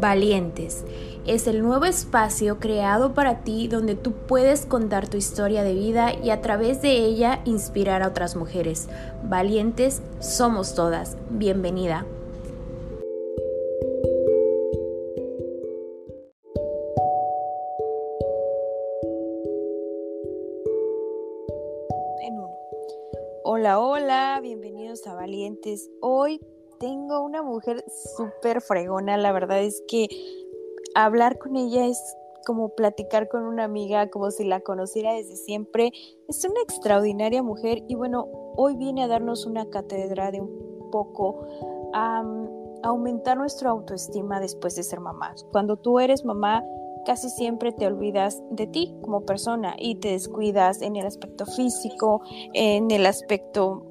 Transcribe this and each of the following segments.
Valientes. Es el nuevo espacio creado para ti donde tú puedes contar tu historia de vida y a través de ella inspirar a otras mujeres. Valientes somos todas. Bienvenida. Hola, hola, bienvenidos a Valientes. Hoy tengo una mujer súper fregona, la verdad es que hablar con ella es como platicar con una amiga, como si la conociera desde siempre. Es una extraordinaria mujer y bueno, hoy viene a darnos una cátedra de un poco a aumentar nuestra autoestima después de ser mamá. Cuando tú eres mamá, casi siempre te olvidas de ti como persona y te descuidas en el aspecto físico, en el aspecto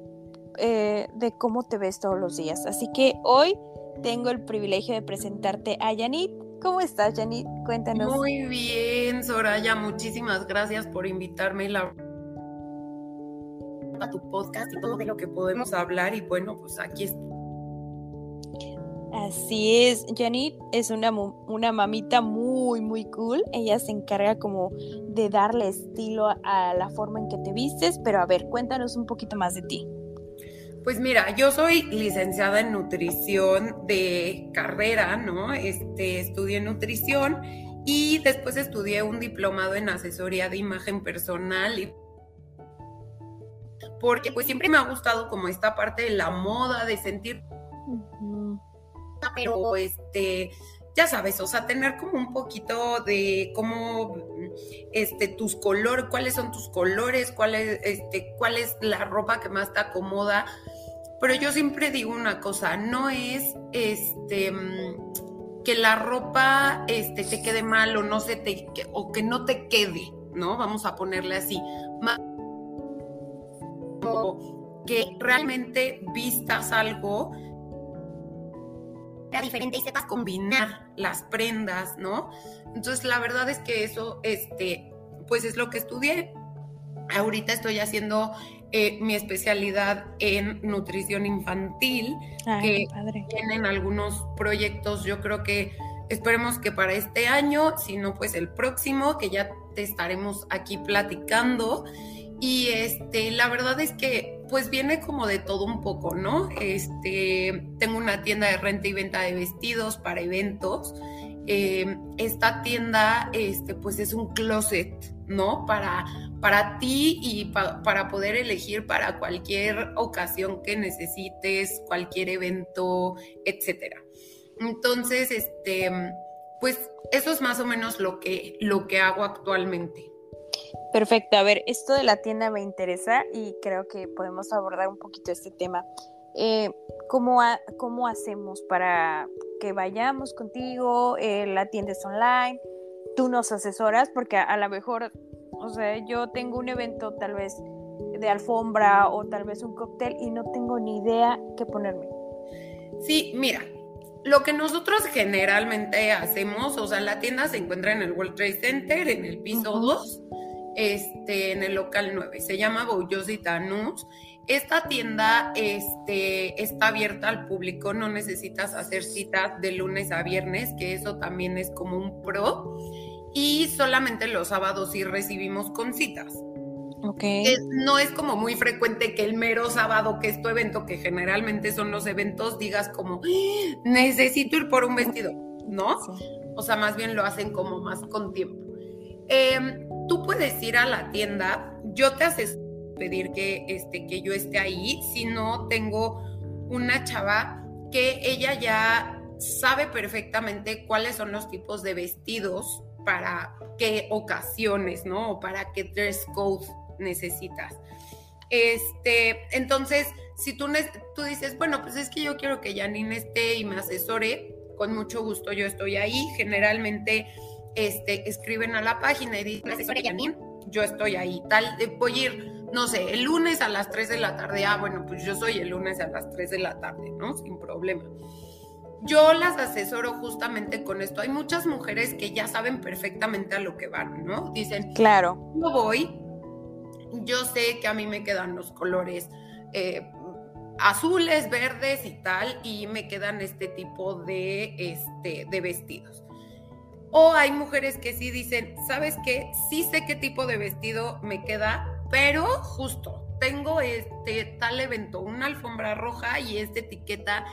eh, de cómo te ves todos los días. Así que hoy tengo el privilegio de presentarte a Yanit. ¿Cómo estás, Yanit? Cuéntanos. Muy bien, Soraya. Muchísimas gracias por invitarme a tu podcast y todo de lo que podemos hablar. Y bueno, pues aquí estoy. Así es, Janit es una, una mamita muy, muy cool. Ella se encarga como de darle estilo a la forma en que te vistes, pero a ver, cuéntanos un poquito más de ti. Pues mira, yo soy licenciada en nutrición de carrera, ¿no? Este, estudié nutrición y después estudié un diplomado en asesoría de imagen personal y porque pues siempre me ha gustado como esta parte de la moda, de sentir pero este ya sabes, o sea, tener como un poquito de cómo, este, tus colores, cuáles son tus colores, cuál es, este, cuál es la ropa que más te acomoda. Pero yo siempre digo una cosa, no es, este, que la ropa, este, te quede mal o no se te, o que no te quede, ¿no? Vamos a ponerle así. que realmente vistas algo diferente y sepas combinar las prendas, ¿no? Entonces, la verdad es que eso, este, pues es lo que estudié. Ahorita estoy haciendo eh, mi especialidad en nutrición infantil, que tienen algunos proyectos, yo creo que esperemos que para este año, si no, pues el próximo, que ya te estaremos aquí platicando. Y este, la verdad es que pues viene como de todo un poco, ¿no? Este, tengo una tienda de renta y venta de vestidos para eventos. Eh, esta tienda, este, pues es un closet, ¿no? Para, para ti y para poder elegir para cualquier ocasión que necesites, cualquier evento, etcétera. Entonces, este, pues eso es más o menos lo que, lo que hago actualmente. Perfecto, a ver, esto de la tienda me interesa y creo que podemos abordar un poquito este tema. Eh, ¿cómo, ¿Cómo hacemos para que vayamos contigo? Eh, la tienda es online, tú nos asesoras, porque a, lo mejor, o sea, yo tengo un evento tal vez de alfombra o tal vez un cóctel y no tengo ni idea qué ponerme. Sí, mira, lo que nosotros generalmente hacemos, o sea, la tienda se encuentra en el World Trade Center, en el piso 2 este, en el local 9. Se llama Tanus. Esta tienda este, está abierta al público, no necesitas hacer citas de lunes a viernes, que eso también es como un pro. Y solamente los sábados sí recibimos con citas. Okay. no es como muy frecuente que el mero sábado, que es tu evento, que generalmente son los eventos, digas como, ¡Ah! necesito ir por un vestido, ¿no? O sea, más bien lo hacen como más con tiempo. Eh, tú puedes ir a la tienda, yo te haces pedir que, este, que yo esté ahí, si no tengo una chava que ella ya sabe perfectamente cuáles son los tipos de vestidos para qué ocasiones, ¿no? O para qué dress code necesitas. Este, entonces, si tú, tú dices, bueno, pues es que yo quiero que Janine esté y me asesore, con mucho gusto yo estoy ahí. Generalmente este, escriben a la página y dicen, yo estoy ahí, tal, voy a ir, no sé, el lunes a las 3 de la tarde, ah, bueno, pues yo soy el lunes a las 3 de la tarde, ¿no? Sin problema. Yo las asesoro justamente con esto. Hay muchas mujeres que ya saben perfectamente a lo que van, ¿no? Dicen, claro, yo voy, yo sé que a mí me quedan los colores eh, azules, verdes y tal, y me quedan este tipo de, este, de vestidos. O hay mujeres que sí dicen, ¿sabes qué? Sí sé qué tipo de vestido me queda, pero justo, tengo este tal evento, una alfombra roja y esta etiqueta,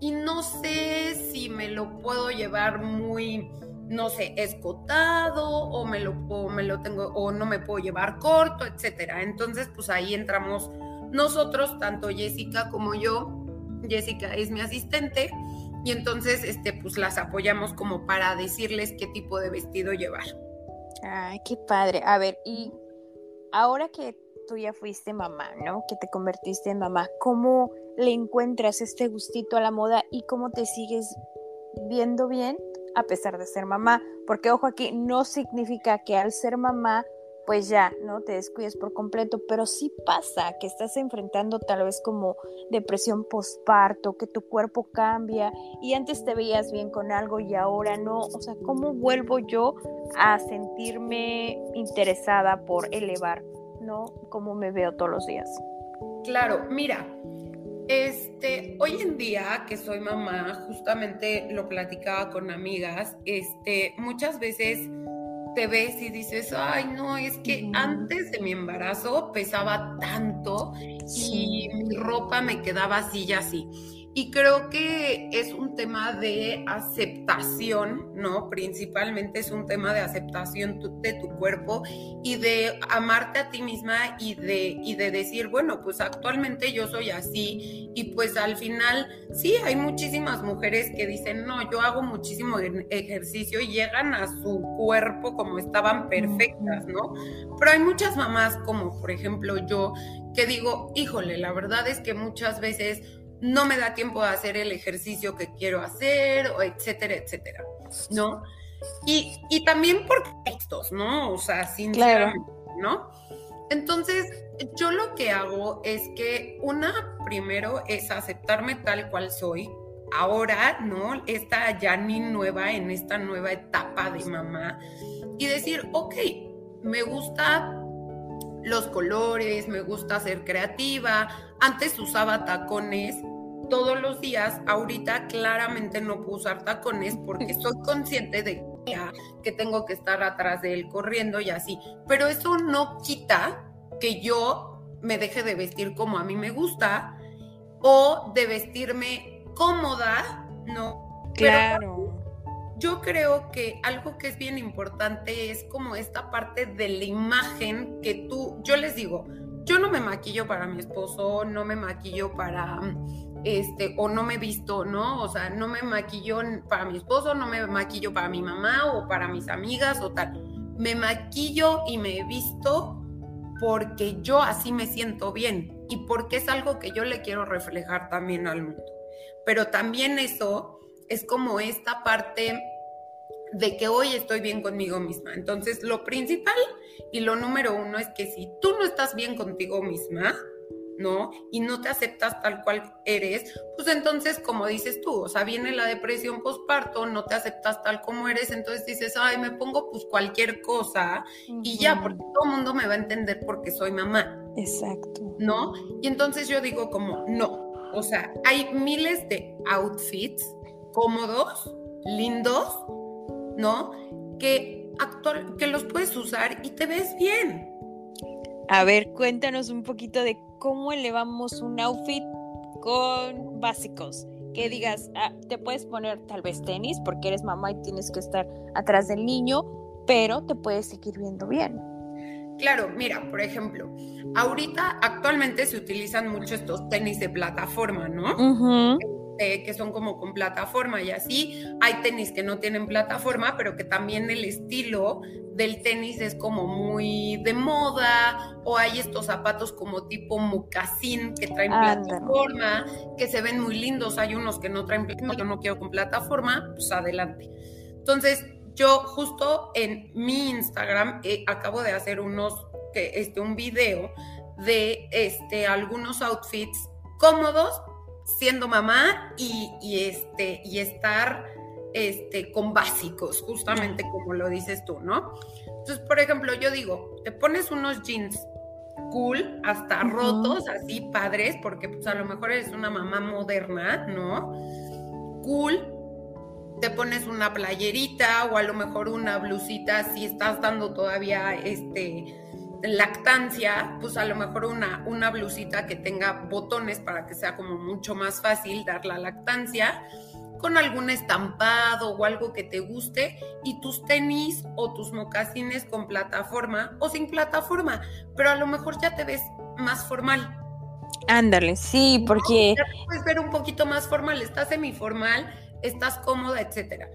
y no sé si me lo puedo llevar muy, no sé, escotado, o me lo, o me lo tengo, o no me puedo llevar corto, etcétera. Entonces, pues ahí entramos nosotros, tanto Jessica como yo. Jessica es mi asistente y entonces este pues las apoyamos como para decirles qué tipo de vestido llevar. Ay, qué padre. A ver, y ahora que tú ya fuiste mamá, ¿no? Que te convertiste en mamá, ¿cómo le encuentras este gustito a la moda y cómo te sigues viendo bien a pesar de ser mamá? Porque ojo aquí, no significa que al ser mamá pues ya, ¿no? Te descuides por completo, pero sí pasa que estás enfrentando tal vez como depresión postparto, que tu cuerpo cambia y antes te veías bien con algo y ahora no, o sea, ¿cómo vuelvo yo a sentirme interesada por elevar, ¿no? Cómo me veo todos los días. Claro, mira, este, hoy en día que soy mamá, justamente lo platicaba con amigas, este, muchas veces te ves y dices, ay, no, es que antes de mi embarazo pesaba tanto y mi ropa me quedaba así y así. Y creo que es un tema de aceptación, ¿no? Principalmente es un tema de aceptación de tu cuerpo y de amarte a ti misma y de, y de decir, bueno, pues actualmente yo soy así y pues al final, sí, hay muchísimas mujeres que dicen, no, yo hago muchísimo ejercicio y llegan a su cuerpo como estaban perfectas, ¿no? Pero hay muchas mamás como por ejemplo yo que digo, híjole, la verdad es que muchas veces no me da tiempo de hacer el ejercicio que quiero hacer, o etcétera, etcétera, ¿no? Y, y también por textos, ¿no? O sea, sinceramente, ¿no? Entonces, yo lo que hago es que una, primero, es aceptarme tal cual soy. Ahora, ¿no? Esta Janine nueva, en esta nueva etapa de mamá. Y decir, ok, me gusta los colores, me gusta ser creativa. Antes usaba tacones todos los días, ahorita claramente no puedo usar tacones porque soy consciente de que tengo que estar atrás de él corriendo y así. Pero eso no quita que yo me deje de vestir como a mí me gusta o de vestirme cómoda, ¿no? Claro. yo creo que algo que es bien importante es como esta parte de la imagen que tú, yo les digo, yo no me maquillo para mi esposo, no me maquillo para este, o no me visto, ¿no? O sea, no me maquillo para mi esposo, no me maquillo para mi mamá o para mis amigas o tal. Me maquillo y me visto porque yo así me siento bien y porque es algo que yo le quiero reflejar también al mundo. Pero también eso es como esta parte de que hoy estoy bien conmigo misma. Entonces, lo principal y lo número uno es que si tú no estás bien contigo misma, ¿no? Y no te aceptas tal cual eres, pues entonces, como dices tú, o sea, viene la depresión postparto, no te aceptas tal como eres, entonces dices, ay, me pongo pues cualquier cosa y ya, porque todo el mundo me va a entender porque soy mamá. Exacto. ¿No? Y entonces yo digo como, no, o sea, hay miles de outfits cómodos, lindos, ¿no? Que, actual, que los puedes usar y te ves bien. A ver, cuéntanos un poquito de cómo elevamos un outfit con básicos. Que digas, ah, te puedes poner tal vez tenis porque eres mamá y tienes que estar atrás del niño, pero te puedes seguir viendo bien. Claro, mira, por ejemplo, ahorita actualmente se utilizan mucho estos tenis de plataforma, ¿no? Que son como con plataforma y así. Hay tenis que no tienen plataforma, pero que también el estilo del tenis es como muy de moda, o hay estos zapatos como tipo mocasín que traen plataforma, que se ven muy lindos. Hay unos que no traen plataforma, yo no quiero con plataforma, pues adelante. Entonces, yo justo en mi Instagram eh, acabo de hacer unos, este, un video de este, algunos outfits cómodos siendo mamá y, este, y estar este, con básicos, justamente como lo dices tú, ¿no? Entonces, por ejemplo, yo digo, te pones unos jeans cool, hasta rotos, así padres, porque pues a lo mejor eres una mamá moderna, ¿no? Cool, te pones una playerita o a lo mejor una blusita si estás dando todavía este lactancia, pues a lo mejor una, una blusita que tenga botones para que sea como mucho más fácil dar la lactancia con algún estampado o algo que te guste y tus tenis o tus mocasines con plataforma o sin plataforma, pero a lo mejor ya te ves más formal. Ándale, sí, porque... Ya te puedes ver un poquito más formal, estás semiformal, estás cómoda, etcétera.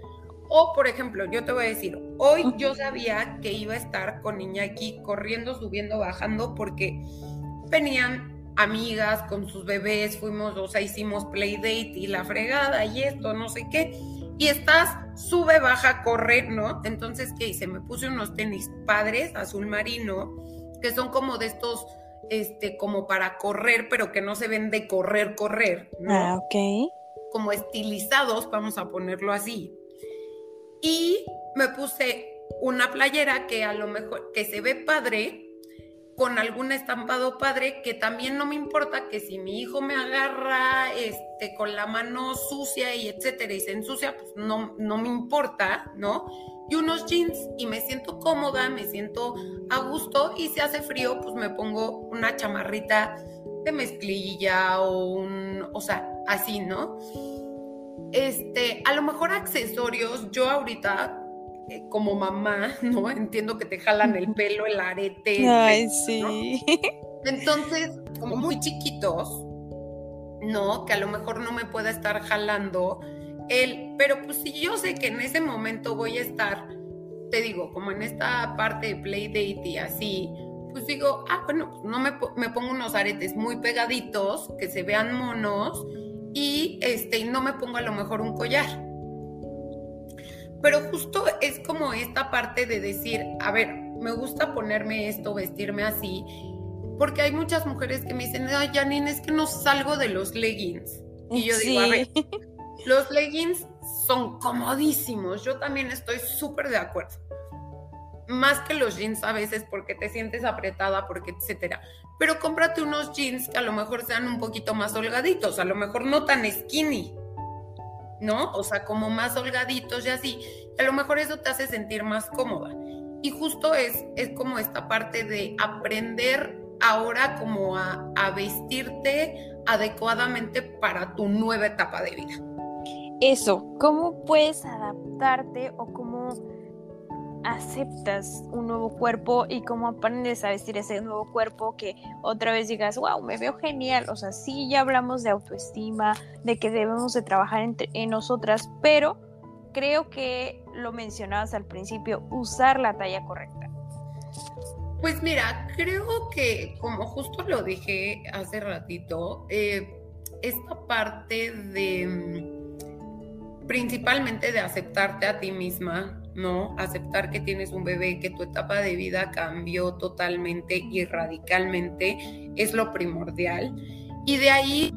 O, por ejemplo, yo te voy a decir, hoy yo sabía que iba a estar con niña aquí corriendo, subiendo, bajando, porque venían amigas con sus bebés, fuimos, o sea, hicimos playdate y la fregada y esto, no sé qué. Y estás, sube, baja, corre, ¿no? Entonces, ¿qué hice? Me puse unos tenis padres, azul marino, que son como de estos, este, como para correr, pero que no se ven de correr, correr, ¿no? Ah, ok. Como estilizados, vamos a ponerlo así. Y me puse una playera que a lo mejor, que se ve padre, con algún estampado padre que también no me importa que si mi hijo me agarra este con la mano sucia y etcétera y se ensucia, pues no, no me importa, ¿no? Y unos jeans y me siento cómoda, me siento a gusto y si hace frío, pues me pongo una chamarrita de mezclilla o un, o sea, así, ¿no? Este, a lo mejor accesorios, yo ahorita eh, como mamá, ¿no? Entiendo que te jalan el pelo, el arete. Ay, sí. Entonces, como muy chiquitos, ¿no? Que a lo mejor no me pueda estar jalando él, pero pues si yo sé que en ese momento voy a estar, te digo, como en esta parte de playdate y así, pues digo, ah, bueno, pues no me, me pongo unos aretes muy pegaditos, que se vean monos, y este, no me pongo a lo mejor un collar pero justo es como esta parte de decir, a ver, me gusta ponerme esto, vestirme así, porque hay muchas mujeres que me dicen, ay, Janine, es que no salgo de los leggings. Y yo digo, a ver, los leggings son comodísimos, yo también estoy súper de acuerdo. Más que los jeans a veces porque te sientes apretada, porque etcétera. Pero cómprate unos jeans que a lo mejor sean un poquito más holgaditos, a lo mejor no tan skinny, ¿no? O sea, como más holgaditos y así. A lo mejor eso te hace sentir más cómoda. Y justo es, es como esta parte de aprender ahora como a, a vestirte adecuadamente para tu nueva etapa de vida. Eso, ¿cómo puedes adaptarte o cómo aceptas un nuevo cuerpo y cómo aprendes a vestir ese nuevo cuerpo que otra vez digas, wow, me veo genial. O sea, sí, ya hablamos de autoestima, de que debemos de trabajar entre, en nosotras, pero creo que lo mencionabas al principio, usar la talla correcta. Pues mira, creo que como justo lo dije hace ratito, eh, esta parte de principalmente de aceptarte a ti misma, ¿no? Aceptar que tienes un bebé, que tu etapa de vida cambió totalmente y radicalmente, es lo primordial. Y de ahí,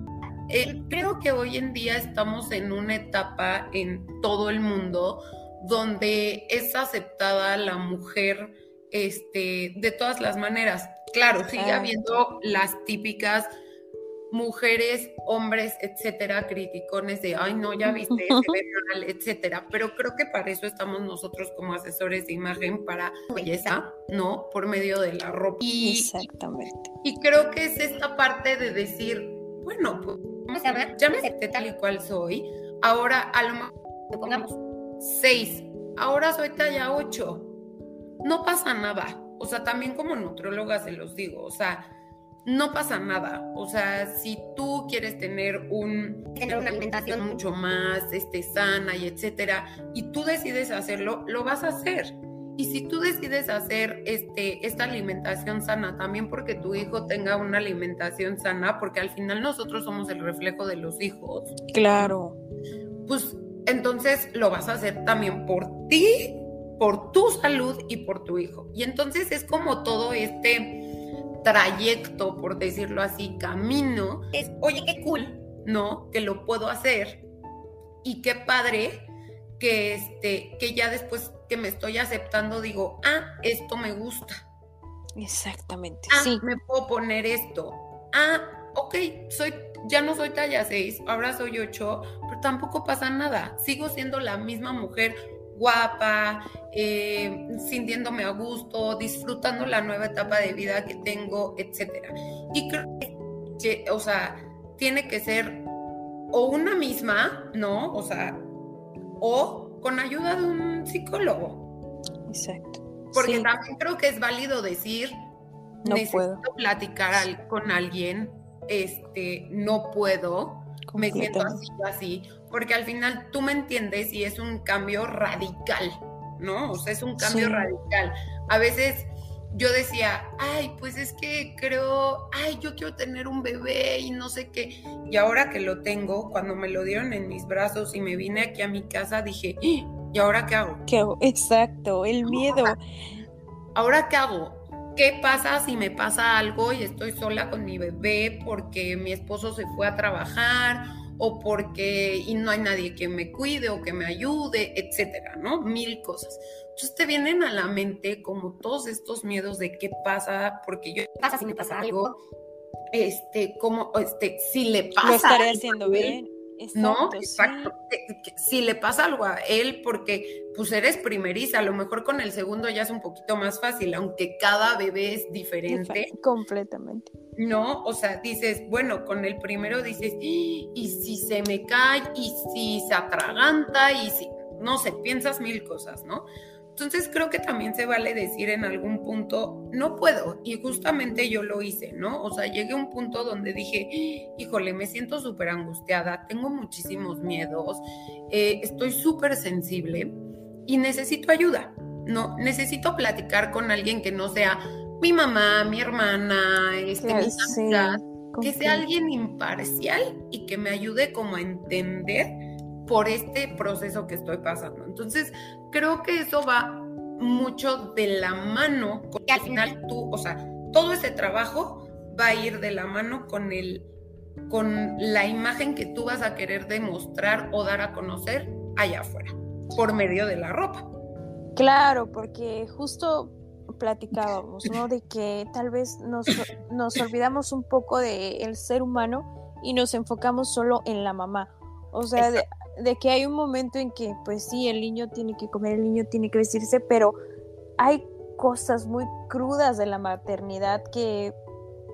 eh, creo que hoy en día estamos en una etapa en todo el mundo donde es aceptada la mujer este, de todas las maneras. Claro, sigue habiendo las típicas mujeres, hombres, etcétera, criticones de, ay, no, ya viste, se ve mal, etcétera. Pero creo que para eso estamos nosotros como asesores de imagen para belleza, ¿no? Por medio de la ropa. Exactamente. Y creo que es esta parte de decir, bueno, pues, ya me acepté tal y cual soy, ahora a lo mejor, pongamos, seis, ahora soy talla ocho. No pasa nada. O sea, también como nutróloga se los digo, o sea, no pasa nada. O sea, si tú quieres tener un tener una alimentación mucho más este, sana y etcétera, y tú decides hacerlo, lo vas a hacer. Y si tú decides hacer este, esta alimentación sana, también porque tu hijo tenga una alimentación sana, porque al final nosotros somos el reflejo de los hijos. Claro. Pues entonces lo vas a hacer también por ti, por tu salud y por tu hijo. Y entonces es como todo este trayecto, por decirlo así, camino, es, oye, qué cool, ¿no? Que lo puedo hacer y qué padre que, este, que ya después que me estoy aceptando digo, ah, esto me gusta. Exactamente. Ah, sí. me puedo poner esto. Ah, ok, soy, ya no soy talla 6, ahora soy 8, pero tampoco pasa nada. Sigo siendo la misma mujer guapa, eh, sintiéndome a gusto, disfrutando la nueva etapa de vida que tengo, etcétera. Y creo que, o sea, tiene que ser o una misma, ¿no? O sea, o con ayuda de un psicólogo. Exacto. Porque también creo que es válido decir, no necesito platicar con alguien, este, no puedo, me siento así así, porque al final tú me entiendes y es un cambio radical, ¿no? O sea, es un cambio radical. A veces yo decía, ay, pues es que creo, ay, yo quiero tener un bebé y no sé qué. Y ahora que lo tengo, cuando me lo dieron en mis brazos y me vine aquí a mi casa, dije, ¿y ahora qué hago? ¿Qué hago? Exacto, el miedo. ¿Ahora qué hago? ¿Qué pasa si me pasa algo y estoy sola con mi bebé porque mi esposo se fue a trabajar o porque y no hay nadie que me cuide o que me ayude, etcétera, ¿no? Mil cosas. Entonces te vienen a la mente como todos estos miedos de qué pasa, porque yo, ¿qué pasa si me pasa algo? Este, como, este, si le pasa. Lo estaré haciendo bien. No, exacto. Si le pasa algo a él, porque pues eres primeriza, a lo mejor con el segundo ya es un poquito más fácil, aunque cada bebé es diferente. Completamente. No, o sea, dices, bueno, con el primero dices, y si se me cae, y si se atraganta, y si, no sé, piensas mil cosas, ¿no? Entonces creo que también se vale decir en algún punto, no puedo. Y justamente yo lo hice, ¿no? O sea, llegué a un punto donde dije, híjole, me siento súper angustiada, tengo muchísimos miedos, eh, estoy súper sensible y necesito ayuda, ¿no? Necesito platicar con alguien que no sea mi mamá, mi hermana, este, mi que sea alguien imparcial y que me ayude como a entender por este proceso que estoy pasando. Entonces, creo que eso va mucho de la mano, porque al final tú, o sea, todo ese trabajo va a ir de la mano con el con la imagen que tú vas a querer demostrar o dar a conocer allá afuera, por medio de la ropa. Claro, porque justo platicábamos, ¿no? De que tal vez nos, nos olvidamos un poco del ser humano y nos enfocamos solo en la mamá. O sea, de, de que hay un momento en que, pues sí, el niño tiene que comer, el niño tiene que vestirse, pero hay cosas muy crudas de la maternidad que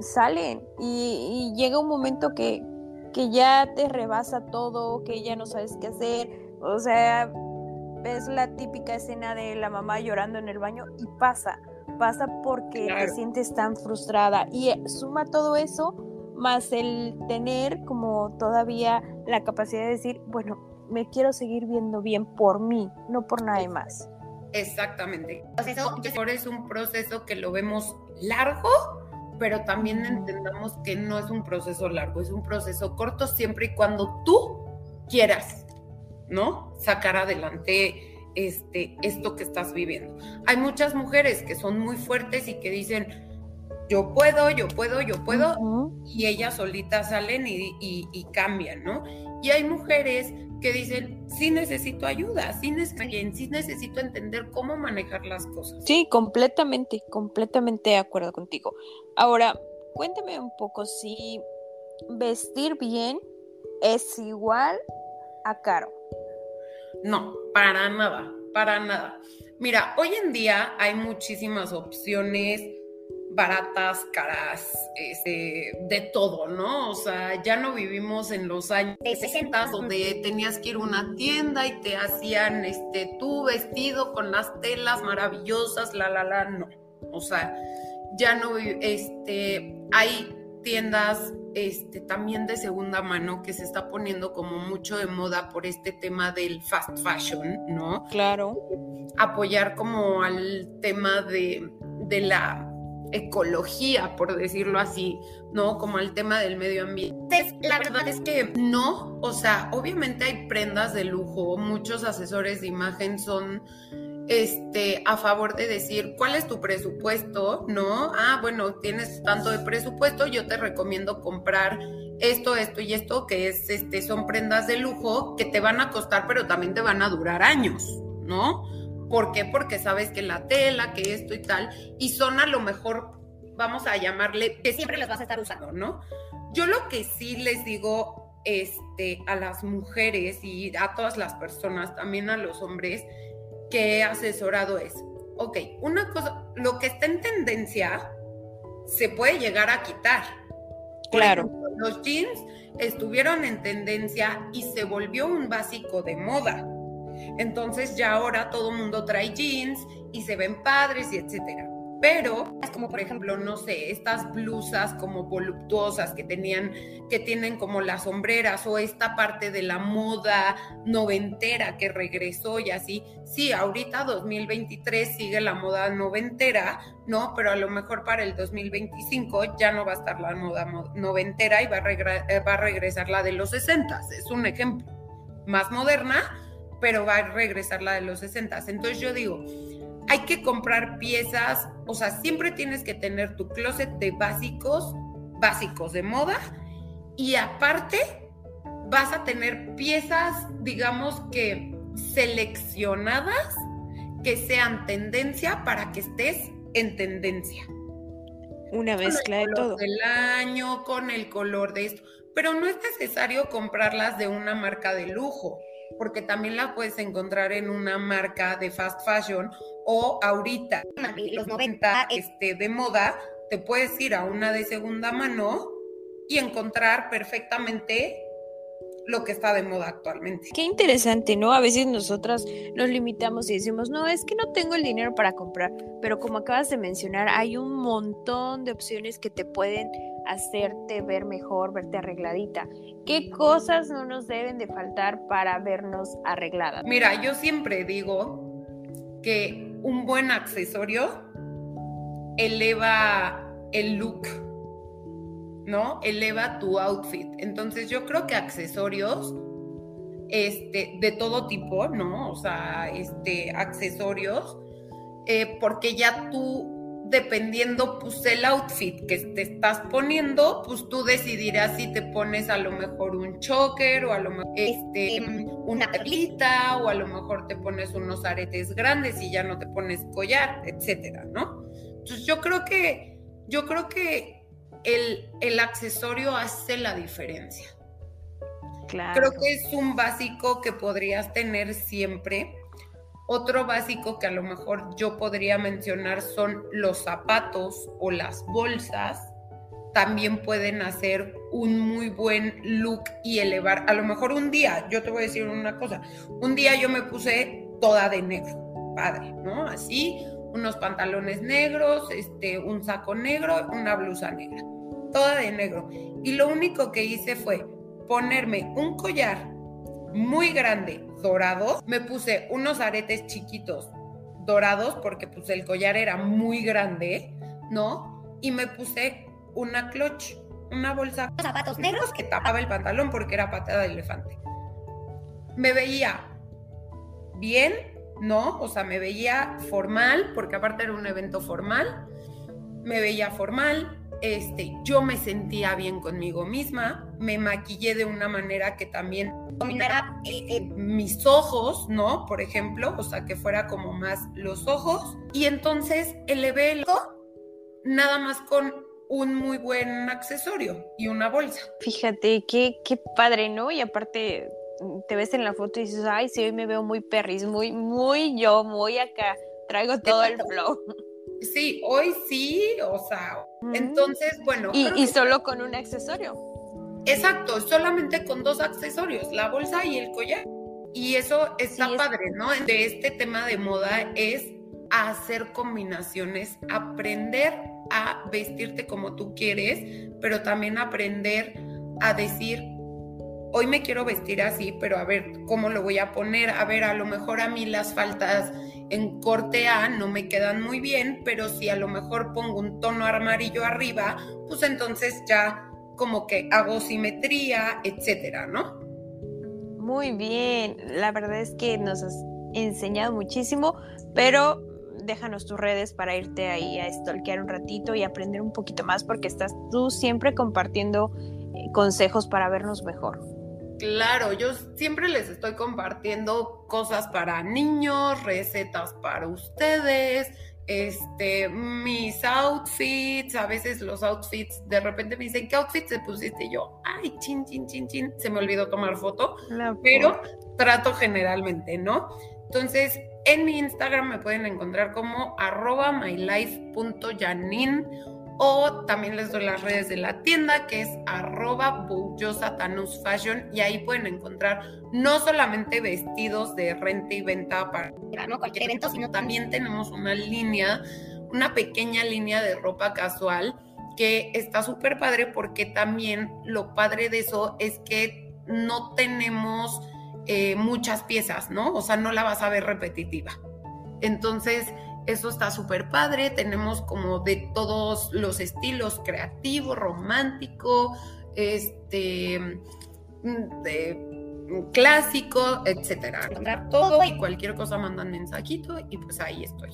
salen y, llega un momento que, que ya te rebasa todo, que ya no sabes qué hacer, o sea, ves la típica escena de la mamá llorando en el baño y pasa, pasa porque te sientes tan frustrada y eh, suma todo eso más el tener como todavía la capacidad de decir, bueno, me quiero seguir viendo bien por mí, no por nadie más. Exactamente. Eso es un proceso que lo vemos largo, pero también entendamos que no es un proceso largo, es un proceso corto siempre y cuando tú quieras, ¿no? Sacar adelante este, esto que estás viviendo. Hay muchas mujeres que son muy fuertes y que dicen, yo puedo, yo puedo, yo puedo, y ellas solitas salen y, y, cambian, ¿no? Y hay mujeres que dicen, sí necesito ayuda, sí necesito, sí necesito entender cómo manejar las cosas. Sí, completamente, completamente de acuerdo contigo. Ahora, cuéntame un poco si vestir bien es igual a caro. No, para nada, para nada. Mira, hoy en día hay muchísimas opciones baratas, caras, este, de todo, ¿no? O sea, ya no vivimos en los años 60 donde tenías que ir a una tienda y te hacían este tu vestido con las telas maravillosas, la la la, no. O sea, ya no este hay tiendas este también de segunda mano que se está poniendo como mucho de moda por este tema del fast fashion, ¿no? Claro. Apoyar como al tema de, de la ecología, por decirlo así, ¿no? Como el tema del medio ambiente. La verdad es que no, o sea, obviamente hay prendas de lujo, muchos asesores de imagen son este, a favor de decir cuál es tu presupuesto, ¿no? Ah, bueno, tienes tanto de presupuesto, yo te recomiendo comprar esto, esto y esto, que es, este, son prendas de lujo que te van a costar, pero también te van a durar años, ¿no? ¿Por qué? Porque sabes que la tela, que esto y tal, y son a lo mejor, vamos a llamarle, que siempre las vas a estar usando, ¿no? Yo lo que sí les digo este, a las mujeres y a todas las personas, también a los hombres que he asesorado es, ok, una cosa, lo que está en tendencia se puede llegar a quitar. claro. los jeans estuvieron en tendencia y se volvió un básico de moda. Entonces ya ahora todo el mundo trae jeans y se ven padres y etcétera. Pero es como por ejemplo, no sé, estas blusas como voluptuosas que tenían, que tienen como las sombreras o esta parte de la moda noventera que regresó y así. Sí, ahorita 2023 sigue la moda noventera, ¿no? Pero a lo mejor para el 2025 ya no va a estar la moda noventera y va a, va a regresar la de los 60. Es un ejemplo. Más moderna, pero va a regresar la de los 60. Entonces yo digo, hay que comprar piezas, o sea, siempre tienes que tener tu closet de básicos, básicos de moda, y aparte vas a tener piezas, digamos que seleccionadas, que sean tendencia para que estés en tendencia. Una mezcla de todo. Del año, con el color de esto. Pero no es necesario comprarlas de una marca de lujo porque también la puedes encontrar en una marca de fast fashion o ahorita, los 90, este, de moda, te puedes ir a una de segunda mano y encontrar perfectamente lo que está de moda actualmente. Qué interesante, ¿no? A veces nosotras nos limitamos y decimos, no, es que no tengo el dinero para comprar, pero como acabas de mencionar, hay un montón de opciones que te pueden hacerte ver mejor, verte arregladita. ¿Qué cosas no nos deben de faltar para vernos arregladas? Mira, yo siempre digo que un buen accesorio eleva el look, ¿no? Eleva tu outfit. Entonces yo creo que accesorios este, de todo tipo, ¿no? O sea, este, accesorios, eh, porque ya tú dependiendo pues el outfit que te estás poniendo, pues tú decidirás si te pones a lo mejor un choker o a lo mejor este, una perlita o a lo mejor te pones unos aretes grandes y ya no te pones collar, etcétera, ¿no? Entonces yo creo que, yo creo que el, el accesorio hace la diferencia. Claro. Creo que es un básico que podrías tener siempre otro básico que a lo mejor yo podría mencionar son los zapatos o las bolsas. También pueden hacer un muy buen look y elevar. A lo mejor un día, yo te voy a decir una cosa, un día yo me puse toda de negro, padre, ¿no? Así, unos pantalones negros, este, un saco negro, una blusa negra, toda de negro. Y lo único que hice fue ponerme un collar muy grande dorados. Me puse unos aretes chiquitos dorados porque pues el collar era muy grande, ¿no? Y me puse una clutch, una bolsa, zapatos negros que tapaba el pantalón porque era patada de elefante. Me veía bien, ¿no? O sea, me veía formal, porque aparte era un evento formal. Me veía formal, este, yo me sentía bien conmigo misma, me maquillé de una manera que también dominara eh, eh, mis ojos, ¿no? Por ejemplo, o sea, que fuera como más los ojos. Y entonces elevé el nada más con un muy buen accesorio y una bolsa. Fíjate, qué, qué padre, ¿no? Y aparte te ves en la foto y dices, ay, sí, hoy me veo muy perris, muy, muy yo, muy acá, traigo todo el flow. Sí, hoy sí, o sea, entonces, bueno. Y, solo con un accesorio. Exacto, solamente con dos accesorios, la bolsa y el collar. Y eso está padre, ¿no? De este tema de moda es hacer combinaciones, aprender a vestirte como tú quieres, pero también aprender a decir, hoy me quiero vestir así, pero a ver cómo lo voy a poner, a ver, a lo mejor a mí las faltas en corte A no me quedan muy bien, pero si a lo mejor pongo un tono amarillo arriba, pues entonces ya como que hago simetría, etcétera, ¿no? Muy bien, la verdad es que nos has enseñado muchísimo, pero déjanos tus redes para irte ahí a stalkear un ratito y aprender un poquito más porque estás tú siempre compartiendo eh, consejos para vernos mejor. Claro, yo siempre les estoy compartiendo cosas para niños, recetas para ustedes, este, mis outfits, a veces los outfits, de repente me dicen, ¿qué outfit te pusiste? yo, ay, chin, chin, chin, chin, se me olvidó tomar foto, pero trato generalmente, ¿no? Entonces, en mi Instagram me pueden encontrar como arroba mylife.janin o también les doy las redes de la tienda que es arroba fashion y ahí pueden encontrar no solamente vestidos de renta y venta para ¿no? cualquier evento, sino también tenemos una línea, una pequeña línea de ropa casual que está súper padre porque también lo padre de eso es que no tenemos eh, muchas piezas, ¿no? O sea, no la vas a ver repetitiva. Entonces, eso está súper padre. Tenemos como de todos los estilos, creativo, romántico, este, mm, de, clásico, etcétera. Todo y cualquier cosa mandan mensajito y pues ahí estoy.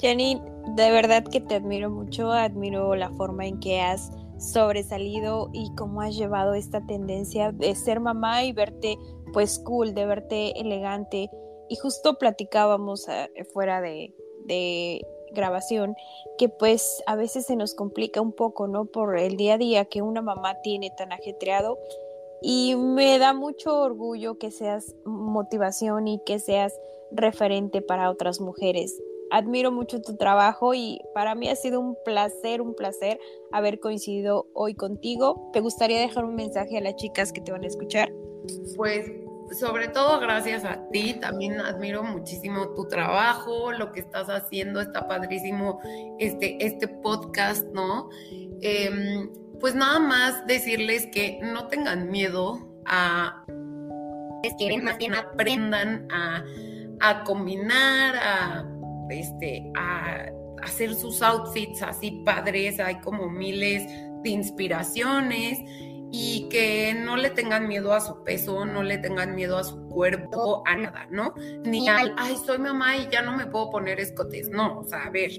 Jenny, de verdad que te admiro mucho, admiro la forma en que has sobresalido y cómo has llevado esta tendencia de ser mamá y verte pues cool, de verte elegante. Y justo platicábamos eh, fuera de, de grabación que pues a veces se nos complica un poco, ¿no? Por el día a día que una mamá tiene tan ajetreado y me da mucho orgullo que seas motivación y que seas referente para otras mujeres admiro mucho tu trabajo y para mí ha sido un placer, un placer haber coincidido hoy contigo. ¿Te gustaría dejar un mensaje a las chicas que te van a escuchar? Pues sobre todo gracias a ti, también admiro muchísimo tu trabajo, lo que estás haciendo, está padrísimo este, este podcast, ¿no? Em, pues nada más decirles que no tengan miedo a... Es que más bien aprendan a, a combinar, a este, a hacer sus outfits así padres, hay como miles de inspiraciones y que no le tengan miedo a su peso, no le tengan miedo a su cuerpo, a nada, ¿no? Ni al, ay, soy mamá y ya no me puedo poner escotes, no, o sea, a ver,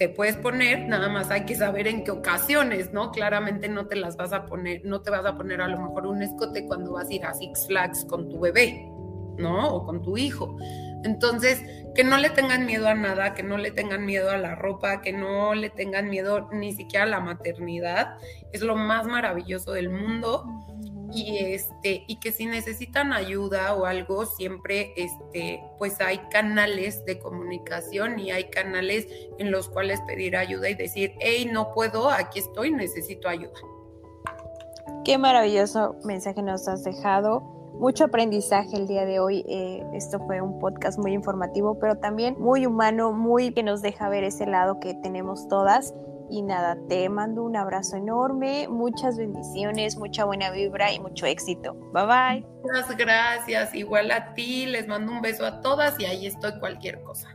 te puedes poner, nada más hay que saber en qué ocasiones, ¿no? Claramente no te las vas a poner, no te vas a poner a lo mejor un escote cuando vas a ir a Six Flags con tu bebé, ¿no? O con tu hijo. Entonces, que no le tengan miedo a nada, que no le tengan miedo a la ropa, que no le tengan miedo ni siquiera a la maternidad. Es lo más maravilloso del mundo. Y este, y que si necesitan ayuda o algo, siempre este, pues hay canales de comunicación y hay canales en los cuales pedir ayuda y decir, hey, no puedo, aquí estoy, necesito ayuda. Qué maravilloso mensaje nos has dejado mucho aprendizaje el día de hoy. Eh, esto fue un podcast muy informativo, pero también muy humano, muy que nos deja ver ese lado que tenemos todas. Y nada, te mando un abrazo enorme, muchas bendiciones, mucha buena vibra y mucho éxito. Bye bye. Muchas gracias, igual a ti, les mando un beso a todas y ahí estoy cualquier cosa.